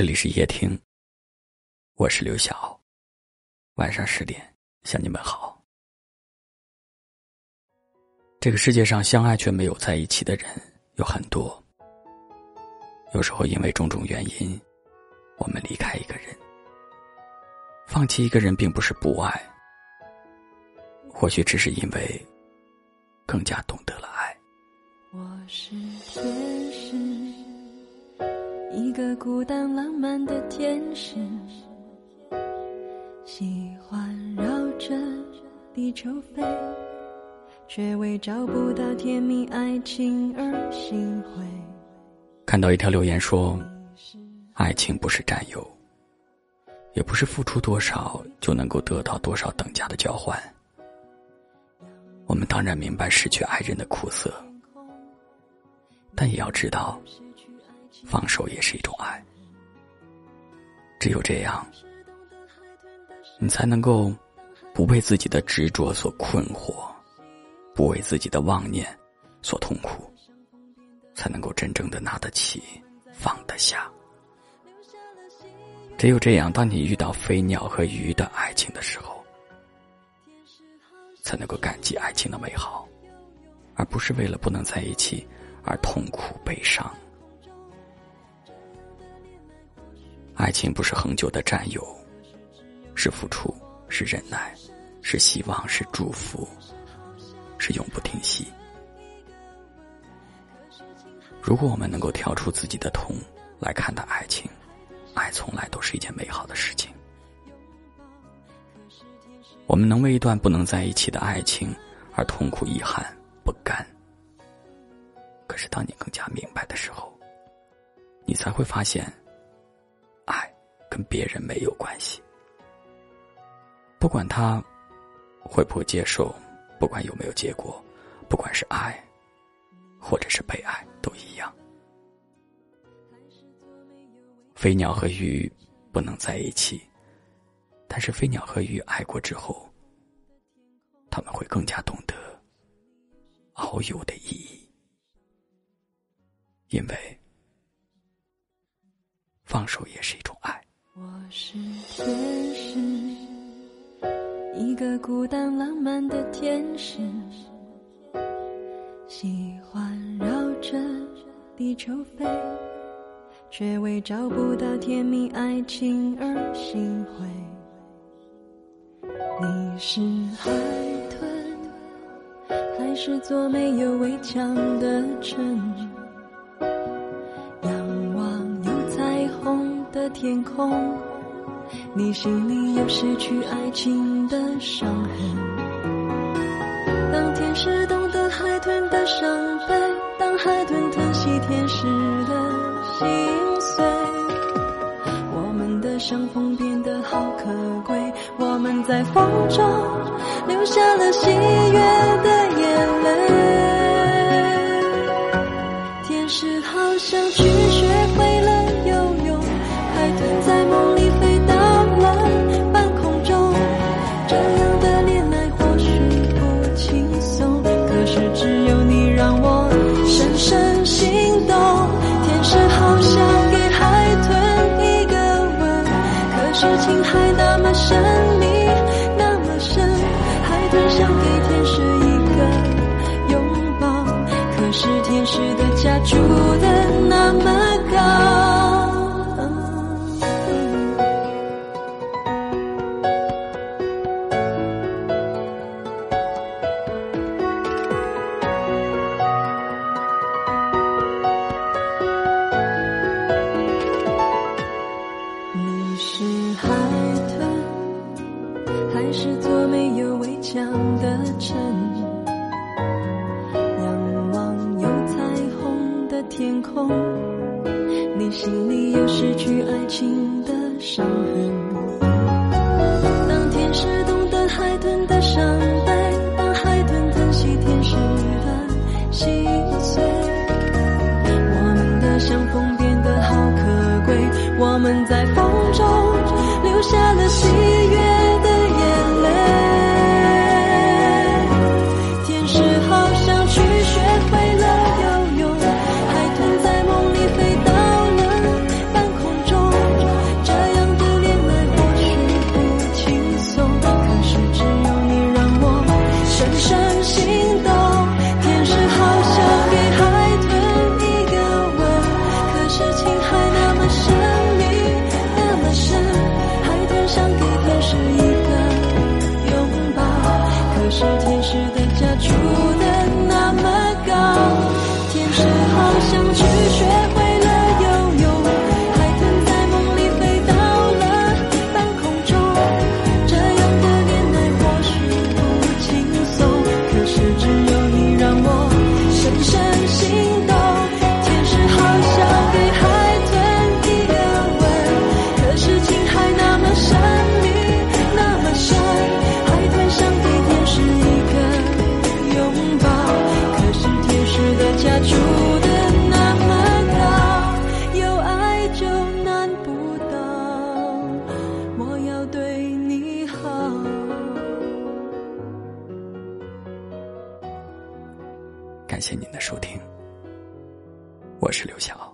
这里是夜听，我是刘晓。晚上十点向你们好。这个世界上相爱却没有在一起的人有很多，有时候因为种种原因，我们离开一个人，放弃一个人，并不是不爱，或许只是因为更加懂得了爱。我是天使，一个孤单浪漫的天使，喜欢绕着地球飞，却为找不到甜蜜爱情而心灰。看到一条留言说：“爱情不是占有，也不是付出多少就能够得到多少等价的交换。我们当然明白失去爱人的苦涩。”但也要知道，放手也是一。只有这样，你才能够不被自己的执着所困惑，不为自己的妄念所痛苦，才能够真正的拿得起，放得下。只有这样，当你遇到飞鸟和鱼的爱情的时候，才能够感激爱情的美好，而不是为了不能在一起。而痛苦悲伤，爱情不是恒久的占有，是付出，是忍耐，是希望，是祝福，是永不停息。如果我们能够跳出自己的痛来看待爱情，爱从来都是一件美好的事情。我们能为一段不能在一起的爱情而痛苦、遗憾、不甘。可是，当你更加明白的时候，你才会发现，跟别人没有关系。不管他会不会接受，不管有没有结果，不管是爱，或者是被爱，都一样。飞鸟和鱼不能在一起，但是飞鸟和鱼爱过之后，他们会更加懂得遨游的意义。因为放手也是一种爱。我是天使，一个孤单浪漫的天使，喜欢绕着地球飞，却为找不到甜蜜爱情而心灰。你是海豚，还是座没有围墙的城？市天空，你心里有失去爱情的伤痕。当天使懂得海豚的伤悲，当海豚疼惜天使的心碎，我们的相逢变得好可贵。我们在风中情还那么神秘那么深，海豚想给天使一个拥抱，可是天使的家住的那么是座没有围墙的城，仰望有彩虹的天空，你心里有失去爱情的伤痕。当天使懂得海豚的伤悲，当海豚疼惜天使的心碎，我们的相逢变得好可贵。我们在风中留下了喜悦。感谢您的收听，我是刘晓，